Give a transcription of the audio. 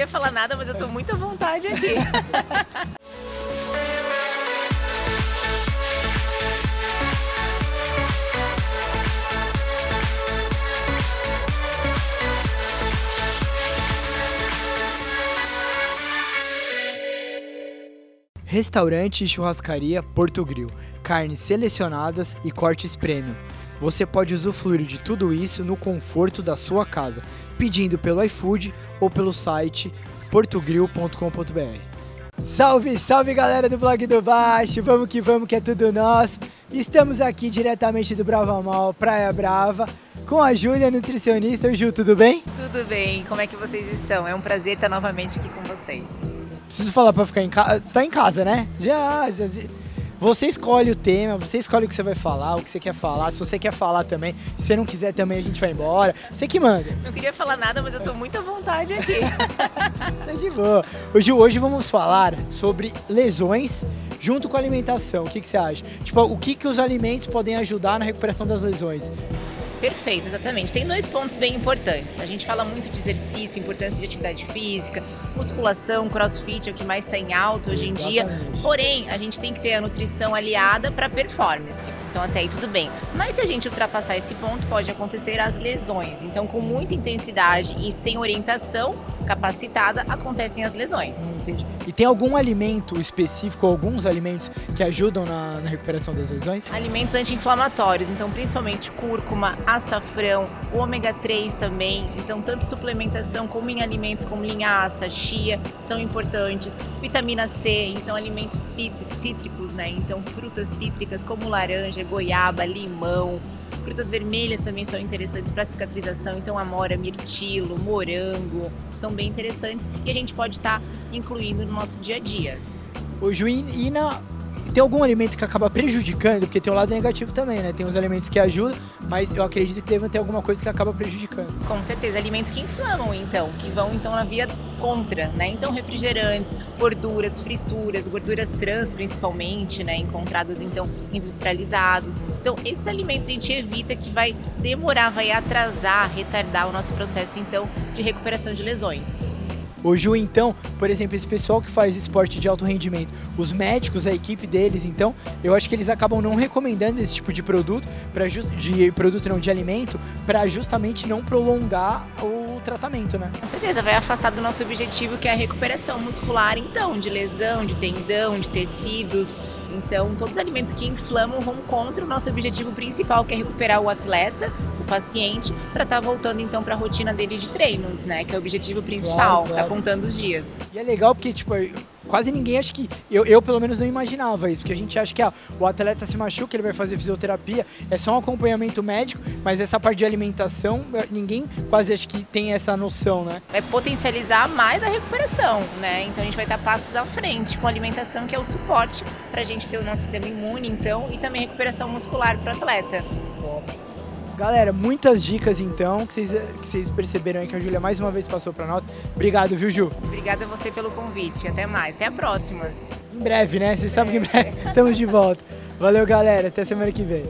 queria falar nada, mas eu tô muito à vontade aqui. Restaurante e churrascaria Porto Grill. Carnes selecionadas e cortes premium. Você pode usufruir de tudo isso no conforto da sua casa, pedindo pelo iFood ou pelo site portogrill.com.br. Salve, salve galera do blog do Baixo, vamos que vamos que é tudo nosso. Estamos aqui diretamente do Brava Mal, Praia Brava, com a Júlia, nutricionista. Oi, Ju, tudo bem? Tudo bem, como é que vocês estão? É um prazer estar novamente aqui com vocês. Preciso falar pra ficar em casa. Tá em casa, né? Já, já, já. Você escolhe o tema, você escolhe o que você vai falar, o que você quer falar. Se você quer falar também, se você não quiser também, a gente vai embora. Você que manda. Não queria falar nada, mas eu tô muito à vontade aqui. Tá de boa. Hoje, hoje vamos falar sobre lesões junto com a alimentação. O que, que você acha? Tipo, o que, que os alimentos podem ajudar na recuperação das lesões? Perfeito, exatamente. Tem dois pontos bem importantes. A gente fala muito de exercício, importância de atividade física, musculação, crossfit é o que mais está em alta hoje em dia. Porém, a gente tem que ter a nutrição aliada para performance. Então, até aí tudo bem. Mas se a gente ultrapassar esse ponto, pode acontecer as lesões. Então, com muita intensidade e sem orientação capacitada, acontecem as lesões. Entendi. E tem algum alimento específico, alguns alimentos que ajudam na, na recuperação das lesões? Alimentos anti-inflamatórios, então principalmente cúrcuma, açafrão, o ômega 3 também. Então, tanto suplementação como em alimentos como linhaça, chia são importantes. Vitamina C, então alimentos cítricos, né? Então, frutas cítricas como laranja, goiaba, limão. Frutas vermelhas também são interessantes para cicatrização, então amora, mirtilo, morango, são bem interessantes e a gente pode estar tá incluindo no nosso dia a dia. O Juim, e na, tem algum alimento que acaba prejudicando? Porque tem o lado negativo também, né? Tem os alimentos que ajudam, mas eu acredito que deve ter alguma coisa que acaba prejudicando. Com certeza, alimentos que inflamam, então, que vão então na via contra, né? Então, refrigerantes, gorduras, frituras, gorduras trans principalmente, né? Encontradas então industrializados. Então, esses alimentos a gente evita que vai demorar, vai atrasar, retardar o nosso processo então de recuperação de lesões. O Ju, então, por exemplo, esse pessoal que faz esporte de alto rendimento, os médicos, a equipe deles, então, eu acho que eles acabam não recomendando esse tipo de produto, de produto não de alimento, para justamente não prolongar o tratamento, né? Com certeza, vai afastar do nosso objetivo que é a recuperação muscular, então, de lesão, de tendão, de tecidos. Então, todos os alimentos que inflamam vão contra o nosso objetivo principal, que é recuperar o atleta, o paciente, para estar tá voltando então para a rotina dele de treinos, né? Que é o objetivo principal, claro, claro. tá contando os dias. E é legal porque, tipo, quase ninguém acha que. Eu, eu pelo menos não imaginava isso, porque a gente acha que ah, o atleta se machuca, ele vai fazer fisioterapia, é só um acompanhamento médico, mas essa parte de alimentação, eh, ninguém quase acha que tem essa noção, né? Vai potencializar mais a recuperação, né? Então a gente vai estar passos à frente com a alimentação, que é o suporte para a gente ter o nosso sistema imune, então, e também recuperação muscular para o atleta. Galera, muitas dicas então, que vocês, que vocês perceberam aí que a Júlia mais uma vez passou para nós. Obrigado, viu, Ju? Obrigada a você pelo convite. Até mais. Até a próxima. Em breve, né? Vocês sabem que em breve estamos de volta. Valeu, galera. Até semana que vem.